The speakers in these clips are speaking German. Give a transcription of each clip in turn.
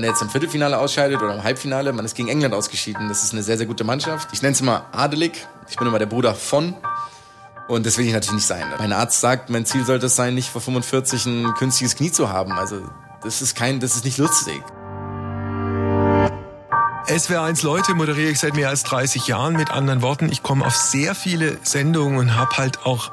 man jetzt im Viertelfinale ausscheidet oder im Halbfinale, man ist gegen England ausgeschieden. Das ist eine sehr, sehr gute Mannschaft. Ich nenne es immer adelig. Ich bin immer der Bruder von. Und das will ich natürlich nicht sein. Mein Arzt sagt, mein Ziel sollte es sein, nicht vor 45 ein künstliches Knie zu haben. Also das ist kein, das ist nicht lustig. SWR1 Leute moderiere ich seit mehr als 30 Jahren. Mit anderen Worten, ich komme auf sehr viele Sendungen und habe halt auch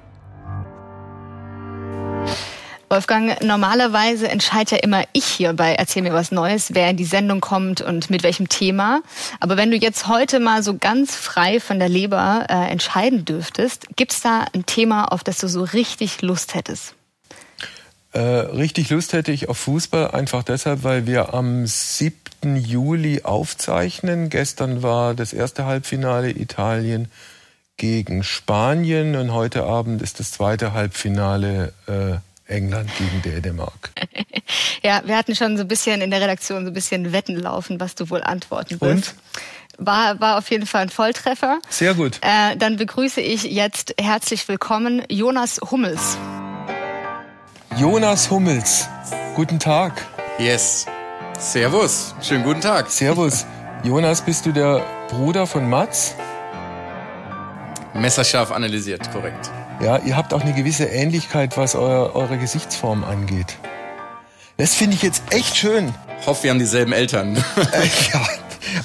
Wolfgang, normalerweise entscheidet ja immer ich hier bei Erzähl mir was Neues, wer in die Sendung kommt und mit welchem Thema. Aber wenn du jetzt heute mal so ganz frei von der Leber äh, entscheiden dürftest, gibt's da ein Thema, auf das du so richtig Lust hättest? Äh, richtig Lust hätte ich auf Fußball, einfach deshalb, weil wir am 7. Juli aufzeichnen. Gestern war das erste Halbfinale Italien gegen Spanien und heute Abend ist das zweite Halbfinale äh, England gegen Dänemark. ja, wir hatten schon so ein bisschen in der Redaktion so ein bisschen Wetten laufen, was du wohl antworten wirst. Und? War, war auf jeden Fall ein Volltreffer. Sehr gut. Äh, dann begrüße ich jetzt herzlich willkommen Jonas Hummels. Jonas Hummels, guten Tag. Yes. Servus, schönen guten Tag. Servus. Jonas, bist du der Bruder von Mats? Messerscharf analysiert, korrekt. Ja, ihr habt auch eine gewisse Ähnlichkeit, was euer, eure Gesichtsform angeht. Das finde ich jetzt echt schön. Hoffe, wir haben dieselben Eltern. Äh, ja,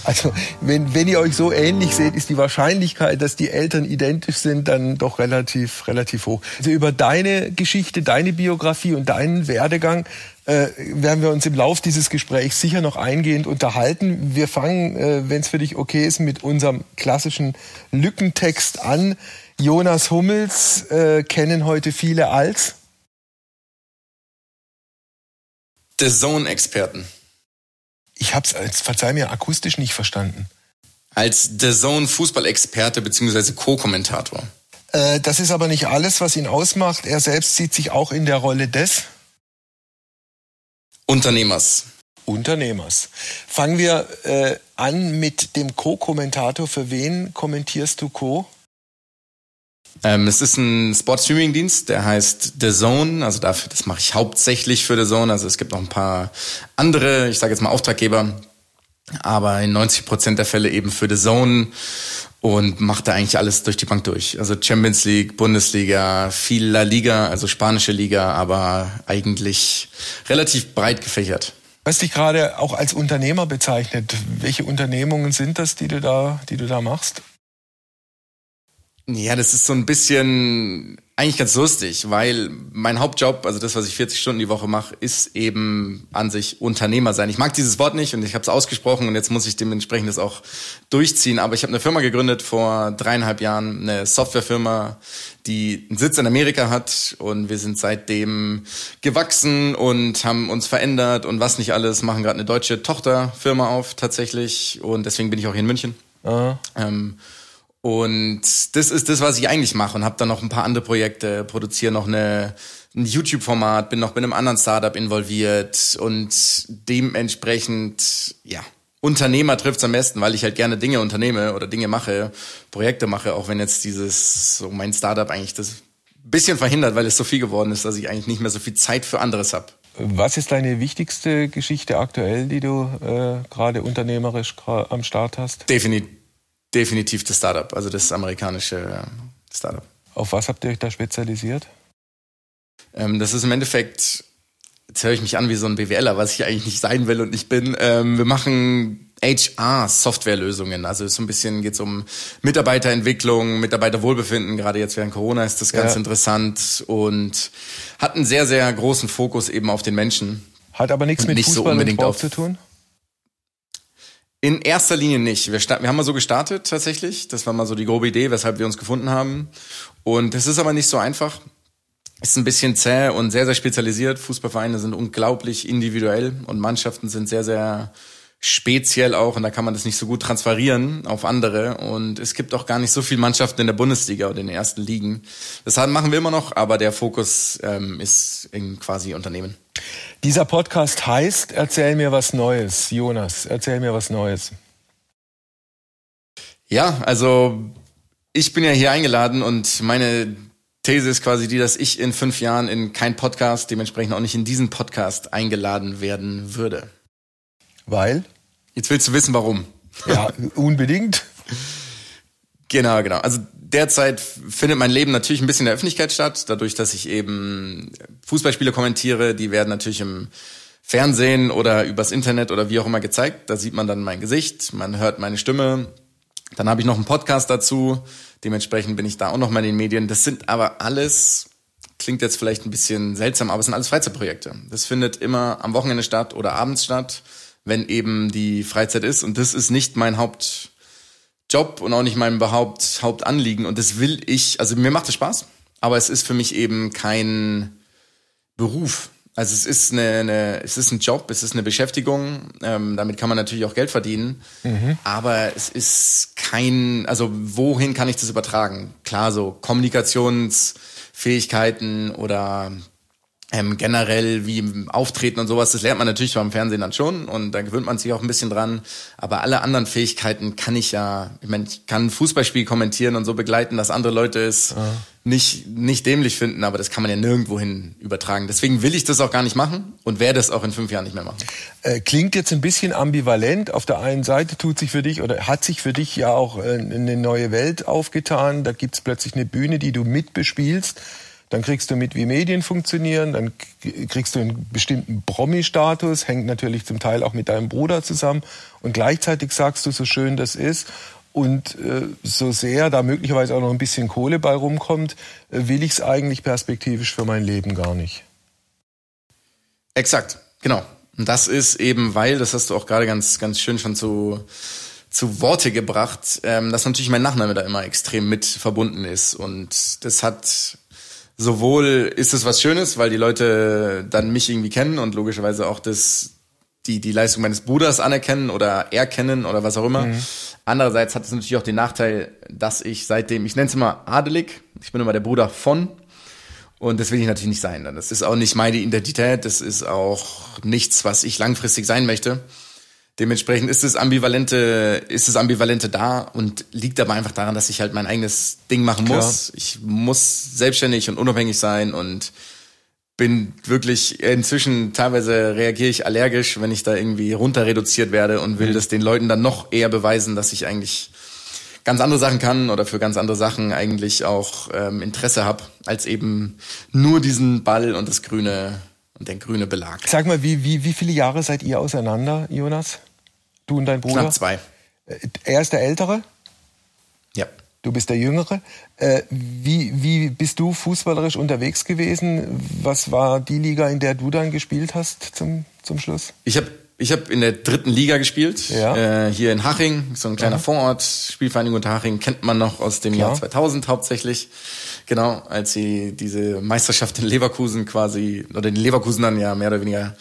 also wenn, wenn ihr euch so ähnlich seht, ist die Wahrscheinlichkeit, dass die Eltern identisch sind, dann doch relativ, relativ hoch. Also über deine Geschichte, deine Biografie und deinen Werdegang äh, werden wir uns im Lauf dieses Gesprächs sicher noch eingehend unterhalten. Wir fangen, äh, wenn es für dich okay ist, mit unserem klassischen Lückentext an. Jonas Hummels äh, kennen heute viele als The Zone-Experten. Ich habe es, verzeih mir, akustisch nicht verstanden. Als The Zone Fußballexperte bzw. Co-Kommentator. Äh, das ist aber nicht alles, was ihn ausmacht. Er selbst sieht sich auch in der Rolle des Unternehmers. Unternehmers. Fangen wir äh, an mit dem Co-Kommentator. Für wen kommentierst du Co? Ähm, es ist ein Sport-Streaming-Dienst, der heißt The Zone. Also dafür, das mache ich hauptsächlich für The Zone. Also es gibt noch ein paar andere, ich sage jetzt mal Auftraggeber, aber in 90 Prozent der Fälle eben für The Zone und macht da eigentlich alles durch die Bank durch. Also Champions League, Bundesliga, viel La Liga, also spanische Liga, aber eigentlich relativ breit gefächert. Hast dich gerade auch als Unternehmer bezeichnet. Welche Unternehmungen sind das, die du da, die du da machst? Ja, das ist so ein bisschen eigentlich ganz lustig, weil mein Hauptjob, also das, was ich 40 Stunden die Woche mache, ist eben an sich Unternehmer sein. Ich mag dieses Wort nicht und ich habe es ausgesprochen und jetzt muss ich dementsprechend das auch durchziehen. Aber ich habe eine Firma gegründet vor dreieinhalb Jahren, eine Softwarefirma, die einen Sitz in Amerika hat und wir sind seitdem gewachsen und haben uns verändert und was nicht alles, machen gerade eine deutsche Tochterfirma auf tatsächlich und deswegen bin ich auch hier in München. Uh ähm, und das ist das, was ich eigentlich mache und habe dann noch ein paar andere Projekte, produziere noch eine, ein YouTube-Format, bin noch bei einem anderen Startup involviert und dementsprechend, ja, Unternehmer trifft's am besten, weil ich halt gerne Dinge unternehme oder Dinge mache, Projekte mache, auch wenn jetzt dieses, so mein Startup eigentlich das bisschen verhindert, weil es so viel geworden ist, dass ich eigentlich nicht mehr so viel Zeit für anderes habe. Was ist deine wichtigste Geschichte aktuell, die du äh, gerade unternehmerisch am Start hast? Definitiv definitiv das Startup, also das amerikanische äh, Startup. Auf was habt ihr euch da spezialisiert? Ähm, das ist im Endeffekt, jetzt höre ich mich an wie so ein BWLer, was ich eigentlich nicht sein will und nicht bin. Ähm, wir machen HR-Softwarelösungen. Also so ein bisschen geht es um Mitarbeiterentwicklung, Mitarbeiterwohlbefinden. Gerade jetzt während Corona ist das ganz ja. interessant und hat einen sehr, sehr großen Fokus eben auf den Menschen. Hat aber nichts mit nicht Fußball so unbedingt und Sport zu tun? In erster Linie nicht. Wir, wir haben mal so gestartet tatsächlich. Das war mal so die grobe Idee, weshalb wir uns gefunden haben. Und es ist aber nicht so einfach. Ist ein bisschen zäh und sehr, sehr spezialisiert. Fußballvereine sind unglaublich individuell und Mannschaften sind sehr, sehr speziell auch, und da kann man das nicht so gut transferieren auf andere. Und es gibt auch gar nicht so viele Mannschaften in der Bundesliga oder in den ersten Ligen. Deshalb machen wir immer noch, aber der Fokus ähm, ist in quasi Unternehmen. Dieser Podcast heißt Erzähl mir was Neues. Jonas, erzähl mir was Neues. Ja, also ich bin ja hier eingeladen und meine These ist quasi die, dass ich in fünf Jahren in kein Podcast, dementsprechend auch nicht in diesen Podcast eingeladen werden würde. Weil? Jetzt willst du wissen, warum. Ja, unbedingt. Genau, genau. Also derzeit findet mein Leben natürlich ein bisschen in der Öffentlichkeit statt, dadurch, dass ich eben Fußballspiele kommentiere. Die werden natürlich im Fernsehen oder übers Internet oder wie auch immer gezeigt. Da sieht man dann mein Gesicht, man hört meine Stimme. Dann habe ich noch einen Podcast dazu. Dementsprechend bin ich da auch noch mal in den Medien. Das sind aber alles, klingt jetzt vielleicht ein bisschen seltsam, aber es sind alles Freizeitprojekte. Das findet immer am Wochenende statt oder abends statt wenn eben die Freizeit ist. Und das ist nicht mein Hauptjob und auch nicht mein Haupt, Hauptanliegen. Und das will ich, also mir macht es Spaß, aber es ist für mich eben kein Beruf. Also es ist eine, eine es ist ein Job, es ist eine Beschäftigung. Ähm, damit kann man natürlich auch Geld verdienen. Mhm. Aber es ist kein, also wohin kann ich das übertragen? Klar, so Kommunikationsfähigkeiten oder ähm, generell wie Auftreten und sowas, das lernt man natürlich beim Fernsehen dann schon und da gewöhnt man sich auch ein bisschen dran. Aber alle anderen Fähigkeiten kann ich ja, ich meine, ich kann ein Fußballspiel kommentieren und so begleiten, dass andere Leute es ja. nicht, nicht dämlich finden, aber das kann man ja nirgendwohin übertragen. Deswegen will ich das auch gar nicht machen und werde es auch in fünf Jahren nicht mehr machen. Äh, klingt jetzt ein bisschen ambivalent. Auf der einen Seite tut sich für dich oder hat sich für dich ja auch äh, eine neue Welt aufgetan. Da gibt's plötzlich eine Bühne, die du mitbespielst dann kriegst du mit, wie Medien funktionieren, dann kriegst du einen bestimmten Promi-Status, hängt natürlich zum Teil auch mit deinem Bruder zusammen und gleichzeitig sagst du, so schön das ist und äh, so sehr da möglicherweise auch noch ein bisschen Kohle bei rumkommt, äh, will ich es eigentlich perspektivisch für mein Leben gar nicht. Exakt, genau. Und das ist eben, weil, das hast du auch gerade ganz, ganz schön schon zu, zu Worte gebracht, ähm, dass natürlich mein Nachname da immer extrem mit verbunden ist. Und das hat sowohl ist es was Schönes, weil die Leute dann mich irgendwie kennen und logischerweise auch das, die, die Leistung meines Bruders anerkennen oder erkennen oder was auch immer. Mhm. Andererseits hat es natürlich auch den Nachteil, dass ich seitdem, ich nenne es immer adelig, ich bin immer der Bruder von und das will ich natürlich nicht sein. Das ist auch nicht meine Identität, das ist auch nichts, was ich langfristig sein möchte. Dementsprechend ist das Ambivalente, ist das Ambivalente da und liegt aber einfach daran, dass ich halt mein eigenes Ding machen muss. Klar. Ich muss selbstständig und unabhängig sein und bin wirklich inzwischen teilweise reagiere ich allergisch, wenn ich da irgendwie runter reduziert werde und will mhm. das den Leuten dann noch eher beweisen, dass ich eigentlich ganz andere Sachen kann oder für ganz andere Sachen eigentlich auch ähm, Interesse habe, als eben nur diesen Ball und das grüne und den grüne Belag. Sag mal, wie, wie, wie viele Jahre seid ihr auseinander, Jonas? Du und dein Bruder? Knapp zwei. Äh, er ist der Ältere? Ja. Du bist der Jüngere. Äh, wie, wie bist du fußballerisch unterwegs gewesen? Was war die Liga, in der du dann gespielt hast zum, zum Schluss? Ich habe ich hab in der dritten Liga gespielt, ja. äh, hier in Haching, so ein kleiner ja. Vorort, Spielvereinigung Haching, kennt man noch aus dem Klar. Jahr 2000 hauptsächlich. Genau, als sie diese Meisterschaft in Leverkusen quasi, oder den Leverkusen dann ja mehr oder weniger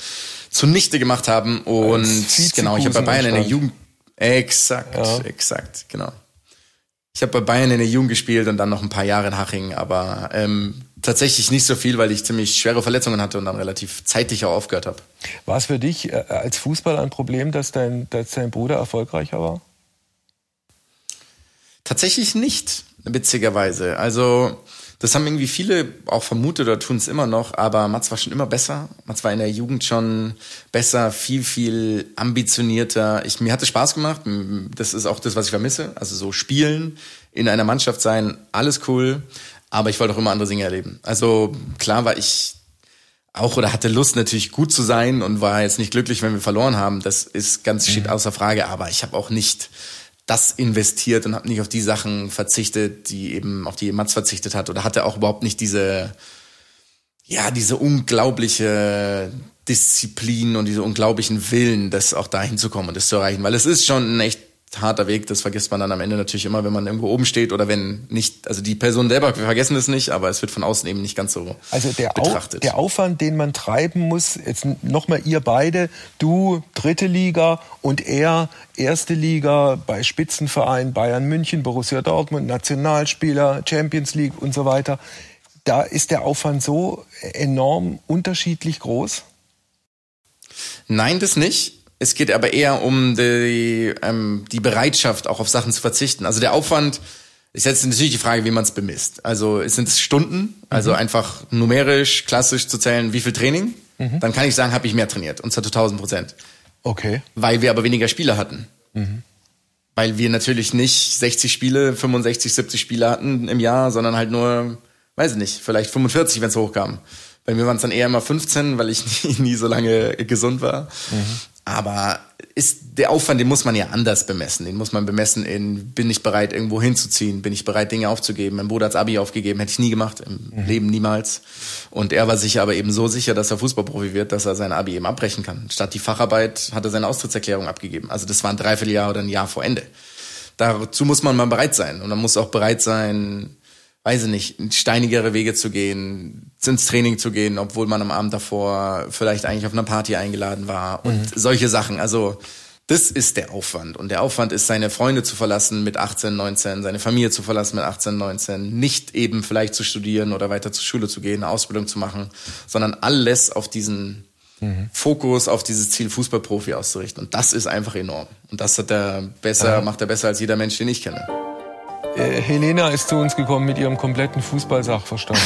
zunichte gemacht haben. Und genau, ich habe bei Bayern in der Jugend. Exakt, ja. exakt, genau. Ich habe bei Bayern in der Jugend gespielt und dann noch ein paar Jahre in Haching, aber ähm, tatsächlich nicht so viel, weil ich ziemlich schwere Verletzungen hatte und dann relativ zeitig auch aufgehört habe. War es für dich äh, als Fußballer ein Problem, dass dein, dass dein Bruder erfolgreicher war? Tatsächlich nicht, witzigerweise. Also das haben irgendwie viele auch vermutet oder tun es immer noch, aber Mats war schon immer besser. Mats war in der Jugend schon besser, viel, viel ambitionierter. Ich, mir hat es Spaß gemacht. Das ist auch das, was ich vermisse. Also so spielen, in einer Mannschaft sein, alles cool. Aber ich wollte auch immer andere Dinge erleben. Also klar war ich auch oder hatte Lust natürlich gut zu sein und war jetzt nicht glücklich, wenn wir verloren haben. Das ist ganz steht mhm. außer Frage. Aber ich habe auch nicht das investiert und habe nicht auf die Sachen verzichtet, die eben auf die Mats verzichtet hat oder hatte auch überhaupt nicht diese ja diese unglaubliche Disziplin und diese unglaublichen Willen, das auch dahin zu kommen und das zu erreichen, weil es ist schon ein echt harter Weg, das vergisst man dann am Ende natürlich immer, wenn man irgendwo oben steht oder wenn nicht, also die Person selber, wir vergessen es nicht, aber es wird von außen eben nicht ganz so also der betrachtet. Au der Aufwand, den man treiben muss, jetzt nochmal ihr beide, du dritte Liga und er erste Liga bei Spitzenvereinen Bayern München, Borussia Dortmund, Nationalspieler, Champions League und so weiter. Da ist der Aufwand so enorm unterschiedlich groß? Nein, das nicht. Es geht aber eher um die, ähm, die Bereitschaft, auch auf Sachen zu verzichten. Also der Aufwand ist jetzt natürlich die Frage, wie man es bemisst. Also sind es Stunden, also mhm. einfach numerisch, klassisch zu zählen, wie viel Training? Mhm. Dann kann ich sagen, habe ich mehr trainiert, und zwar zu 1000 Prozent. Okay. Weil wir aber weniger Spiele hatten. Mhm. Weil wir natürlich nicht 60 Spiele, 65, 70 Spiele hatten im Jahr, sondern halt nur, weiß ich nicht, vielleicht 45, wenn es hochkam. Bei mir waren es dann eher immer 15, weil ich nie, nie so lange gesund war. Mhm. Aber ist der Aufwand, den muss man ja anders bemessen. Den muss man bemessen in, bin ich bereit, irgendwo hinzuziehen? Bin ich bereit, Dinge aufzugeben? Mein Bruder hat's Abi aufgegeben, hätte ich nie gemacht, im mhm. Leben niemals. Und er war sich aber eben so sicher, dass er Fußballprofi wird, dass er sein Abi eben abbrechen kann. Statt die Facharbeit hat er seine Austrittserklärung abgegeben. Also das war ein Dreivierteljahr oder ein Jahr vor Ende. Dazu muss man mal bereit sein. Und man muss auch bereit sein, weiß ich nicht, steinigere Wege zu gehen, ins Training zu gehen, obwohl man am Abend davor vielleicht eigentlich auf einer Party eingeladen war und mhm. solche Sachen. Also das ist der Aufwand. Und der Aufwand ist, seine Freunde zu verlassen mit 18, 19, seine Familie zu verlassen mit 18, 19, nicht eben vielleicht zu studieren oder weiter zur Schule zu gehen, eine Ausbildung zu machen, sondern alles auf diesen mhm. Fokus, auf dieses Ziel Fußballprofi auszurichten. Und das ist einfach enorm. Und das hat er besser, ja. macht er besser als jeder Mensch, den ich kenne. Äh, Helena ist zu uns gekommen mit ihrem kompletten Fußballsachverstand.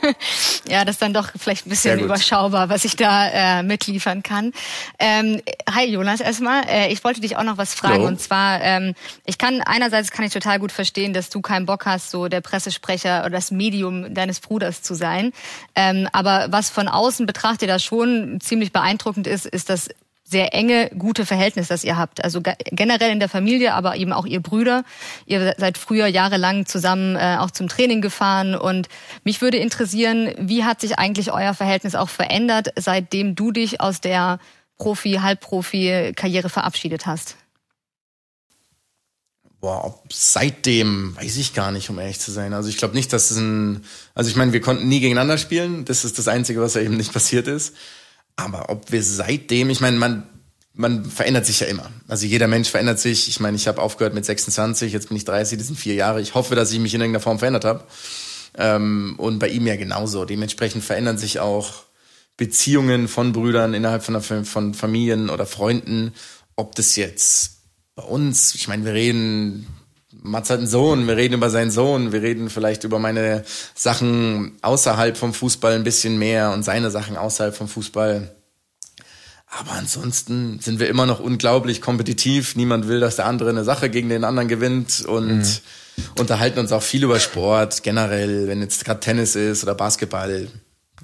ja, das ist dann doch vielleicht ein bisschen überschaubar, was ich da äh, mitliefern kann. Ähm, hi Jonas erstmal. Äh, ich wollte dich auch noch was fragen. Jo. Und zwar, ähm, ich kann einerseits kann ich total gut verstehen, dass du keinen Bock hast, so der Pressesprecher oder das Medium deines Bruders zu sein. Ähm, aber was von außen betrachtet da schon ziemlich beeindruckend ist, ist, dass sehr enge, gute Verhältnis, das ihr habt. Also generell in der Familie, aber eben auch ihr Brüder. Ihr seid früher jahrelang zusammen äh, auch zum Training gefahren. Und mich würde interessieren, wie hat sich eigentlich euer Verhältnis auch verändert, seitdem du dich aus der Profi-, Halbprofi-Karriere verabschiedet hast? Boah, seitdem weiß ich gar nicht, um ehrlich zu sein. Also ich glaube nicht, dass es ein, also ich meine, wir konnten nie gegeneinander spielen. Das ist das Einzige, was ja eben nicht passiert ist. Aber ob wir seitdem, ich meine, man, man verändert sich ja immer. Also jeder Mensch verändert sich. Ich meine, ich habe aufgehört mit 26, jetzt bin ich 30, das sind vier Jahre. Ich hoffe, dass ich mich in irgendeiner Form verändert habe. Ähm, und bei ihm ja genauso. Dementsprechend verändern sich auch Beziehungen von Brüdern innerhalb von, von Familien oder Freunden. Ob das jetzt bei uns, ich meine, wir reden Mats hat einen Sohn, wir reden über seinen Sohn, wir reden vielleicht über meine Sachen außerhalb vom Fußball ein bisschen mehr und seine Sachen außerhalb vom Fußball. Aber ansonsten sind wir immer noch unglaublich kompetitiv. Niemand will, dass der andere eine Sache gegen den anderen gewinnt und mhm. unterhalten uns auch viel über Sport generell, wenn jetzt gerade Tennis ist oder Basketball.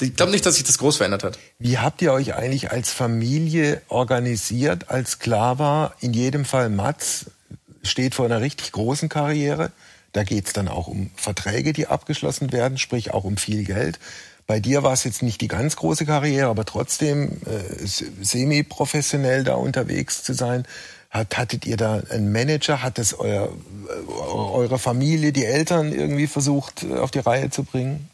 Ich glaube nicht, dass sich das groß verändert hat. Wie habt ihr euch eigentlich als Familie organisiert, als klar war, in jedem Fall Mats steht vor einer richtig großen Karriere. Da geht es dann auch um Verträge, die abgeschlossen werden, sprich auch um viel Geld. Bei dir war es jetzt nicht die ganz große Karriere, aber trotzdem äh, semi-professionell da unterwegs zu sein. Hat, hattet ihr da einen Manager? Hat es euer, äh, eure Familie, die Eltern irgendwie versucht äh, auf die Reihe zu bringen?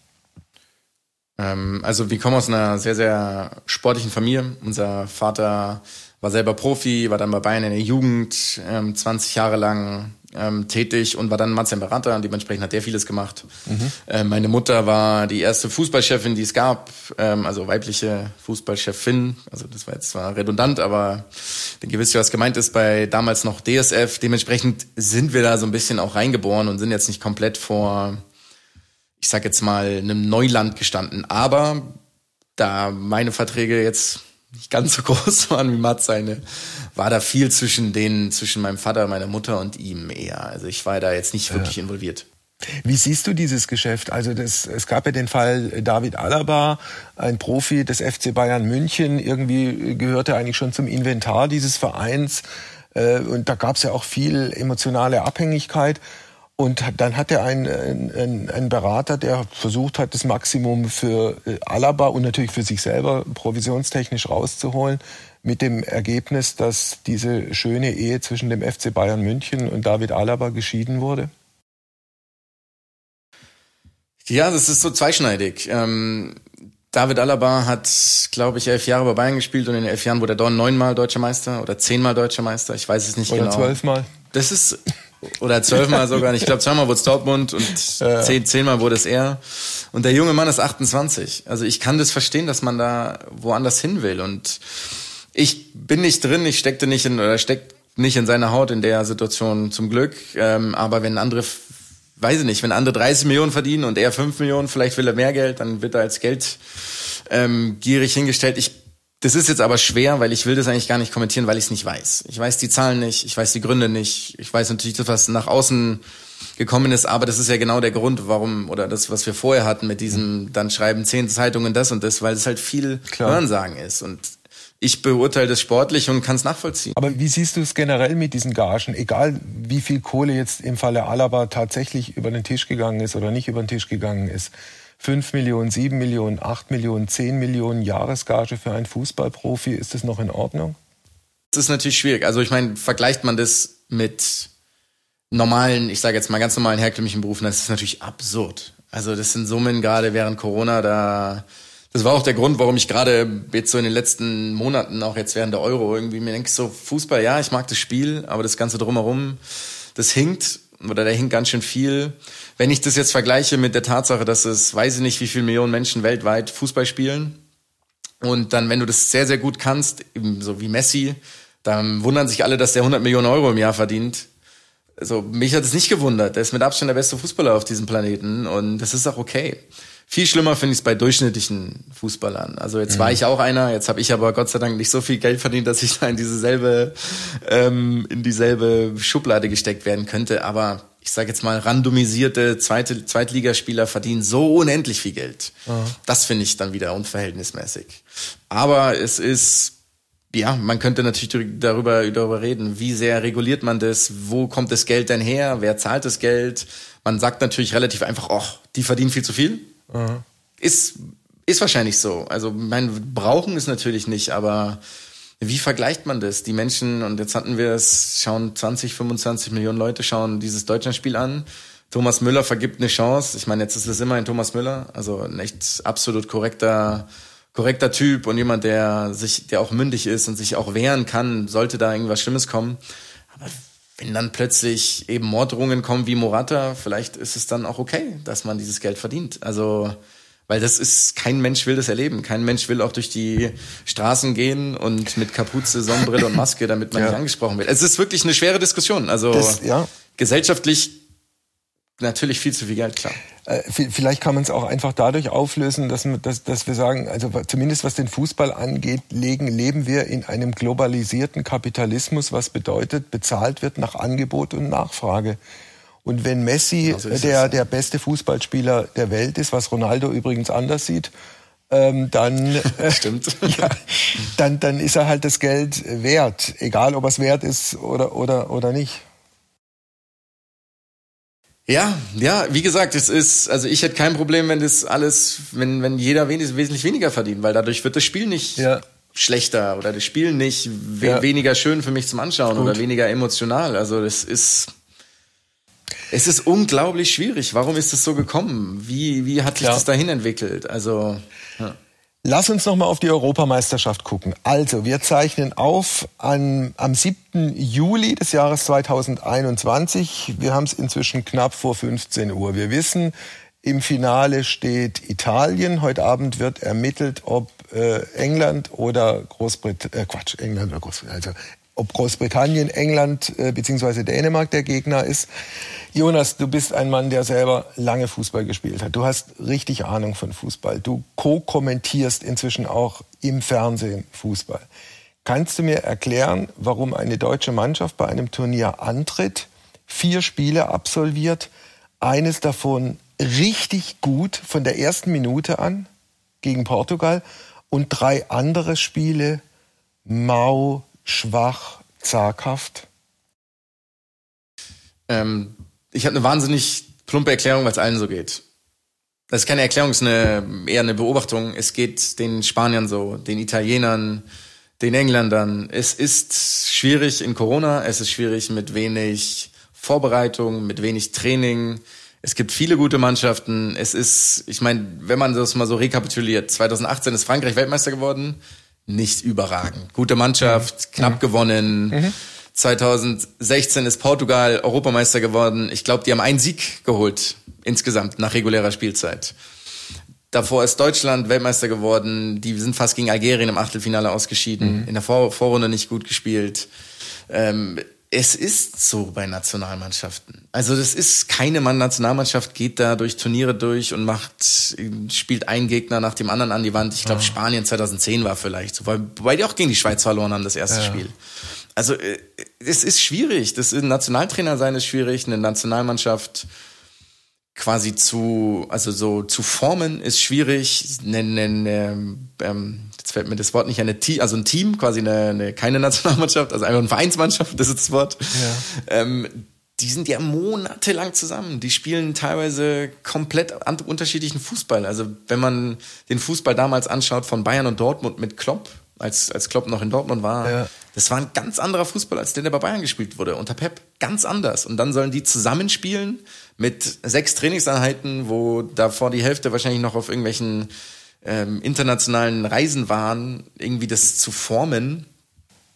Ähm, also wir kommen aus einer sehr, sehr sportlichen Familie. Unser Vater war selber Profi, war dann bei Bayern in der Jugend, ähm, 20 Jahre lang ähm, tätig und war dann Marcel Berater und dementsprechend hat der vieles gemacht. Mhm. Ähm, meine Mutter war die erste Fußballchefin, die es gab, ähm, also weibliche Fußballchefin. Also das war jetzt zwar redundant, aber denke, ihr wisst ja, was gemeint ist bei damals noch DSF. Dementsprechend sind wir da so ein bisschen auch reingeboren und sind jetzt nicht komplett vor, ich sag jetzt mal, einem Neuland gestanden. Aber da meine Verträge jetzt nicht ganz so groß waren wie Mats seine, war da viel zwischen denen, zwischen meinem Vater, meiner Mutter und ihm eher. Also ich war da jetzt nicht wirklich ja. involviert. Wie siehst du dieses Geschäft? Also das, es gab ja den Fall David Alaba, ein Profi des FC Bayern München. Irgendwie gehörte eigentlich schon zum Inventar dieses Vereins. Äh, und da gab es ja auch viel emotionale Abhängigkeit. Und dann hat er einen, einen, einen Berater, der versucht hat, das Maximum für äh, Alaba und natürlich für sich selber provisionstechnisch rauszuholen, mit dem Ergebnis, dass diese schöne Ehe zwischen dem FC Bayern München und David Alaba geschieden wurde? Ja, das ist so zweischneidig. Ähm, David Alaba hat, glaube ich, elf Jahre bei Bayern gespielt und in elf Jahren wurde er dort neunmal deutscher Meister oder zehnmal deutscher Meister. Ich weiß es nicht oder genau. Oder zwölfmal. Das ist oder zwölfmal sogar. Ich glaube, zweimal wurde es Dortmund und zehn, zehnmal wurde es er. Und der junge Mann ist 28. Also ich kann das verstehen, dass man da woanders hin will. Und ich bin nicht drin, ich steckte nicht in oder steckt nicht in seiner Haut in der Situation zum Glück. Ähm, aber wenn andere, weiß ich nicht, wenn andere 30 Millionen verdienen und er 5 Millionen, vielleicht will er mehr Geld, dann wird er als Geld ähm, gierig hingestellt. Ich das ist jetzt aber schwer, weil ich will das eigentlich gar nicht kommentieren, weil ich es nicht weiß. Ich weiß die Zahlen nicht, ich weiß die Gründe nicht. Ich weiß natürlich was nach außen gekommen ist, aber das ist ja genau der Grund, warum, oder das, was wir vorher hatten mit diesem, dann schreiben zehn Zeitungen das und das, weil es halt viel Klar. Hörensagen ist. Und ich beurteile das sportlich und kann es nachvollziehen. Aber wie siehst du es generell mit diesen Gagen? Egal wie viel Kohle jetzt im Falle Alaba tatsächlich über den Tisch gegangen ist oder nicht über den Tisch gegangen ist. 5 Millionen, 7 Millionen, 8 Millionen, 10 Millionen Jahresgage für einen Fußballprofi, ist das noch in Ordnung? Das ist natürlich schwierig. Also ich meine, vergleicht man das mit normalen, ich sage jetzt mal ganz normalen herkömmlichen Berufen, das ist natürlich absurd. Also das sind Summen gerade während Corona, da das war auch der Grund, warum ich gerade jetzt so in den letzten Monaten, auch jetzt während der Euro, irgendwie mir denke, so Fußball, ja, ich mag das Spiel, aber das Ganze drumherum, das hinkt oder da hinkt ganz schön viel. Wenn ich das jetzt vergleiche mit der Tatsache, dass es, weiß ich nicht, wie viele Millionen Menschen weltweit Fußball spielen, und dann, wenn du das sehr, sehr gut kannst, so wie Messi, dann wundern sich alle, dass der 100 Millionen Euro im Jahr verdient. Also mich hat es nicht gewundert. Der ist mit Abstand der beste Fußballer auf diesem Planeten und das ist auch okay. Viel schlimmer finde ich es bei durchschnittlichen Fußballern. Also jetzt mhm. war ich auch einer, jetzt habe ich aber Gott sei Dank nicht so viel Geld verdient, dass ich da in dieselbe ähm, in dieselbe Schublade gesteckt werden könnte. Aber ich sage jetzt mal, randomisierte Zweite, Zweitligaspieler verdienen so unendlich viel Geld. Mhm. Das finde ich dann wieder unverhältnismäßig. Aber es ist ja, man könnte natürlich darüber, darüber reden, wie sehr reguliert man das, wo kommt das Geld denn her, wer zahlt das Geld. Man sagt natürlich relativ einfach, oh, die verdienen viel zu viel, Mhm. Ist, ist wahrscheinlich so. Also, mein Brauchen ist natürlich nicht, aber wie vergleicht man das? Die Menschen, und jetzt hatten wir es, schauen 20, 25 Millionen Leute schauen dieses Deutschlandspiel an. Thomas Müller vergibt eine Chance. Ich meine, jetzt ist es immer ein Thomas Müller, also ein echt absolut korrekter, korrekter Typ und jemand, der sich, der auch mündig ist und sich auch wehren kann, sollte da irgendwas Schlimmes kommen. Aber wenn dann plötzlich eben Morddrohungen kommen wie Morata, vielleicht ist es dann auch okay, dass man dieses Geld verdient. Also, weil das ist, kein Mensch will das erleben. Kein Mensch will auch durch die Straßen gehen und mit Kapuze, Sonnenbrille und Maske, damit man ja. nicht angesprochen wird. Es ist wirklich eine schwere Diskussion. Also, das, ja. gesellschaftlich natürlich viel zu viel Geld, klar. Äh, vielleicht kann man es auch einfach dadurch auflösen, dass, dass, dass wir sagen, also zumindest was den Fußball angeht, legen, leben wir in einem globalisierten Kapitalismus, was bedeutet, bezahlt wird nach Angebot und Nachfrage. Und wenn Messi also der, der beste Fußballspieler der Welt ist, was Ronaldo übrigens anders sieht, ähm, dann, äh, Stimmt. ja, dann, dann ist er halt das Geld wert, egal ob er es wert ist oder, oder, oder nicht. Ja, ja, wie gesagt, es ist, also ich hätte kein Problem, wenn das alles, wenn, wenn jeder wenig, wesentlich weniger verdient, weil dadurch wird das Spiel nicht ja. schlechter oder das Spiel nicht we ja. weniger schön für mich zum Anschauen Gut. oder weniger emotional. Also das ist, es ist unglaublich schwierig. Warum ist es so gekommen? Wie, wie hat sich ja. das dahin entwickelt? Also, ja. Lass uns noch mal auf die Europameisterschaft gucken. Also, wir zeichnen auf an, am 7. Juli des Jahres 2021. Wir haben es inzwischen knapp vor 15 Uhr. Wir wissen, im Finale steht Italien. Heute Abend wird ermittelt, ob äh, England oder Großbritannien, äh, Quatsch, England oder Großbritannien, also ob Großbritannien, England äh, bzw. Dänemark der Gegner ist. Jonas, du bist ein Mann, der selber lange Fußball gespielt hat. Du hast richtig Ahnung von Fußball. Du co-kommentierst inzwischen auch im Fernsehen Fußball. Kannst du mir erklären, warum eine deutsche Mannschaft bei einem Turnier antritt, vier Spiele absolviert, eines davon richtig gut von der ersten Minute an gegen Portugal und drei andere Spiele mau, schwach, zaghaft? Ähm, ich habe eine wahnsinnig plumpe Erklärung, weil es allen so geht. Das ist keine Erklärung, es ist eine, eher eine Beobachtung. Es geht den Spaniern so, den Italienern, den Engländern. Es ist schwierig in Corona, es ist schwierig mit wenig Vorbereitung, mit wenig Training. Es gibt viele gute Mannschaften. Es ist, ich meine, wenn man das mal so rekapituliert, 2018 ist Frankreich Weltmeister geworden. Nicht überragend. Gute Mannschaft, mhm. knapp mhm. gewonnen. Mhm. 2016 ist Portugal Europameister geworden. Ich glaube, die haben einen Sieg geholt insgesamt nach regulärer Spielzeit. Davor ist Deutschland Weltmeister geworden. Die sind fast gegen Algerien im Achtelfinale ausgeschieden. Mhm. In der Vor Vorrunde nicht gut gespielt. Ähm, es ist so bei Nationalmannschaften. Also das ist keine Nationalmannschaft geht da durch Turniere durch und macht spielt einen Gegner nach dem anderen an die Wand. Ich glaube ah. Spanien 2010 war vielleicht so, wobei die auch gegen die Schweiz verloren haben das erste ja. Spiel. Also äh, es ist schwierig. Das ist ein Nationaltrainer sein ist schwierig, eine Nationalmannschaft quasi zu, also so zu formen ist schwierig. Eine, eine, ähm, jetzt fällt mir das Wort nicht, eine Team, also ein Team, quasi eine, eine keine Nationalmannschaft, also einfach eine Vereinsmannschaft, das ist das Wort. Ja. Ähm, die sind ja monatelang zusammen. Die spielen teilweise komplett unterschiedlichen Fußball. Also wenn man den Fußball damals anschaut von Bayern und Dortmund mit Klopp, als, als Klopp noch in Dortmund war, ja. Das war ein ganz anderer Fußball, als der, der bei Bayern gespielt wurde. Unter Pep ganz anders. Und dann sollen die zusammenspielen mit sechs Trainingseinheiten, wo davor die Hälfte wahrscheinlich noch auf irgendwelchen ähm, internationalen Reisen waren, irgendwie das zu formen.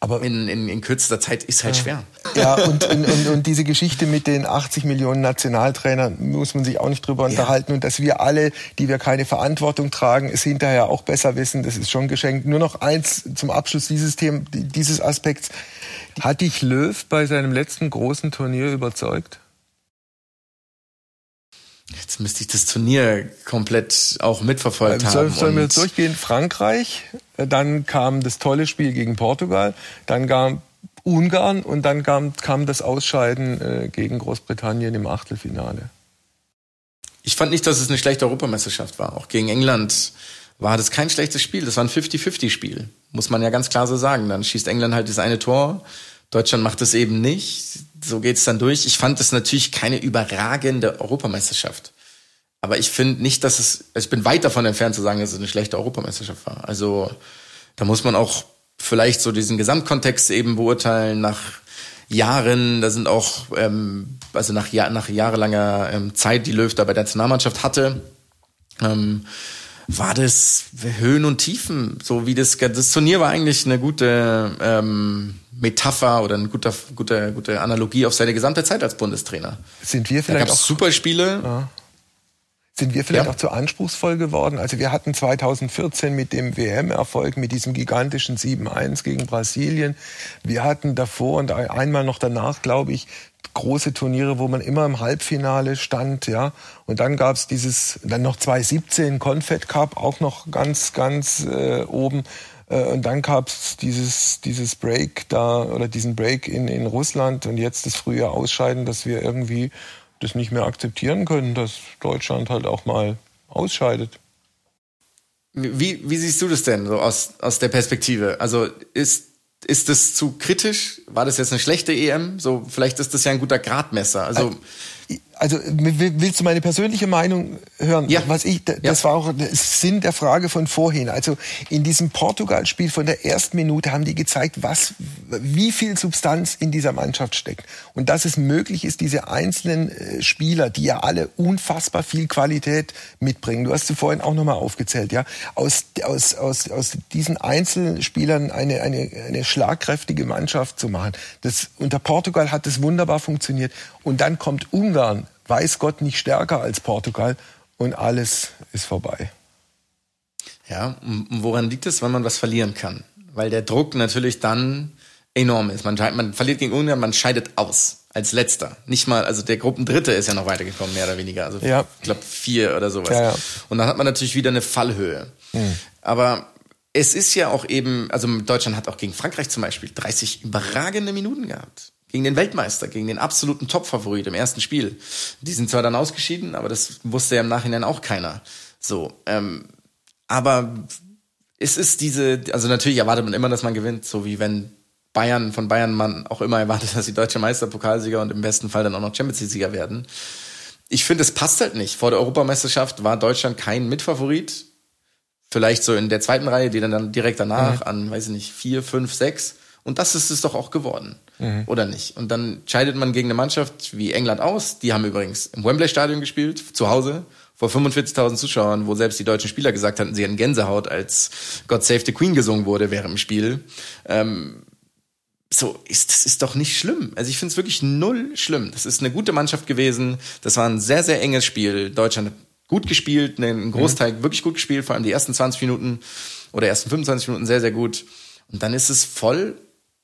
Aber in, in, in kürzester Zeit ist halt ja. schwer. Ja, und, und, und diese Geschichte mit den 80 Millionen Nationaltrainern muss man sich auch nicht drüber ja. unterhalten. Und dass wir alle, die wir keine Verantwortung tragen, es hinterher auch besser wissen, das ist schon geschenkt. Nur noch eins zum Abschluss dieses Thema, dieses Aspekts. Hat dich Löw bei seinem letzten großen Turnier überzeugt? Jetzt müsste ich das Turnier komplett auch mitverfolgt ähm, haben. Sollen wir jetzt durchgehen? Frankreich, äh, dann kam das tolle Spiel gegen Portugal, dann kam Ungarn und dann kam, kam das Ausscheiden äh, gegen Großbritannien im Achtelfinale. Ich fand nicht, dass es eine schlechte Europameisterschaft war. Auch gegen England war das kein schlechtes Spiel. Das war ein 50-50-Spiel. Muss man ja ganz klar so sagen. Dann schießt England halt das eine Tor. Deutschland macht es eben nicht so geht's dann durch. Ich fand es natürlich keine überragende Europameisterschaft. Aber ich finde nicht, dass es, ich bin weit davon entfernt zu sagen, dass es eine schlechte Europameisterschaft war. Also da muss man auch vielleicht so diesen Gesamtkontext eben beurteilen nach Jahren. Da sind auch, ähm, also nach, nach jahrelanger ähm, Zeit, die Löw da bei der Nationalmannschaft hatte. Ähm, war das Höhen und Tiefen, so wie das das Turnier war eigentlich eine gute ähm, Metapher oder eine gute, gute, gute Analogie auf seine gesamte Zeit als Bundestrainer. Sind wir vielleicht da auch Superspiele? Ja. Sind wir vielleicht ja. auch zu anspruchsvoll geworden? Also wir hatten 2014 mit dem WM-Erfolg, mit diesem gigantischen 7-1 gegen Brasilien. Wir hatten davor und einmal noch danach, glaube ich, große Turniere, wo man immer im Halbfinale stand, ja. Und dann gab's dieses, dann noch 2017 Confed Cup, auch noch ganz, ganz äh, oben. Äh, und dann gab's dieses, dieses Break da oder diesen Break in, in Russland und jetzt das frühe Ausscheiden, dass wir irgendwie das nicht mehr akzeptieren können, dass Deutschland halt auch mal ausscheidet. Wie, wie siehst du das denn so aus, aus der Perspektive? Also ist, ist das zu kritisch? War das jetzt eine schlechte EM? So, vielleicht ist das ja ein guter Gradmesser. Also, also willst du meine persönliche Meinung hören? Ja. Was ich, das ja. war auch Sinn der Frage von vorhin. Also in diesem Portugal-Spiel von der ersten Minute haben die gezeigt, was, wie viel Substanz in dieser Mannschaft steckt und dass es möglich ist, diese einzelnen äh, Spieler, die ja alle unfassbar viel Qualität mitbringen. Du hast sie vorhin auch nochmal aufgezählt, ja, aus aus aus aus diesen Einzelspielern eine eine eine schlagkräftige Mannschaft zu machen. Das unter Portugal hat es wunderbar funktioniert und dann kommt Ungarn weiß Gott nicht stärker als Portugal und alles ist vorbei. Ja, woran liegt es, wenn man was verlieren kann? Weil der Druck natürlich dann enorm ist. Man, man verliert gegen Ungarn, man scheidet aus als letzter. Nicht mal, also der Gruppendritte ist ja noch weitergekommen, mehr oder weniger. Also ja. ich glaube vier oder sowas. Ja, ja. Und dann hat man natürlich wieder eine Fallhöhe. Mhm. Aber es ist ja auch eben, also Deutschland hat auch gegen Frankreich zum Beispiel 30 überragende Minuten gehabt gegen den Weltmeister, gegen den absoluten Topfavorit im ersten Spiel. Die sind zwar dann ausgeschieden, aber das wusste ja im Nachhinein auch keiner. So, ähm, aber es ist diese, also natürlich erwartet man immer, dass man gewinnt, so wie wenn Bayern, von Bayern man auch immer erwartet, dass sie deutsche Meisterpokalsieger und im besten Fall dann auch noch Champions League-Sieger werden. Ich finde, es passt halt nicht. Vor der Europameisterschaft war Deutschland kein Mitfavorit. Vielleicht so in der zweiten Reihe, die dann, dann direkt danach mhm. an, weiß ich nicht, vier, fünf, sechs. Und das ist es doch auch geworden. Mhm. Oder nicht? Und dann scheidet man gegen eine Mannschaft wie England aus. Die haben übrigens im Wembley-Stadion gespielt, zu Hause, vor 45.000 Zuschauern, wo selbst die deutschen Spieler gesagt hatten, sie hätten Gänsehaut, als God Save the Queen gesungen wurde während dem Spiel. Ähm, so ist das ist doch nicht schlimm. Also ich finde es wirklich null schlimm. Das ist eine gute Mannschaft gewesen. Das war ein sehr sehr enges Spiel. Deutschland hat gut gespielt, einen Großteil mhm. wirklich gut gespielt, vor allem die ersten 20 Minuten oder ersten 25 Minuten sehr sehr gut. Und dann ist es voll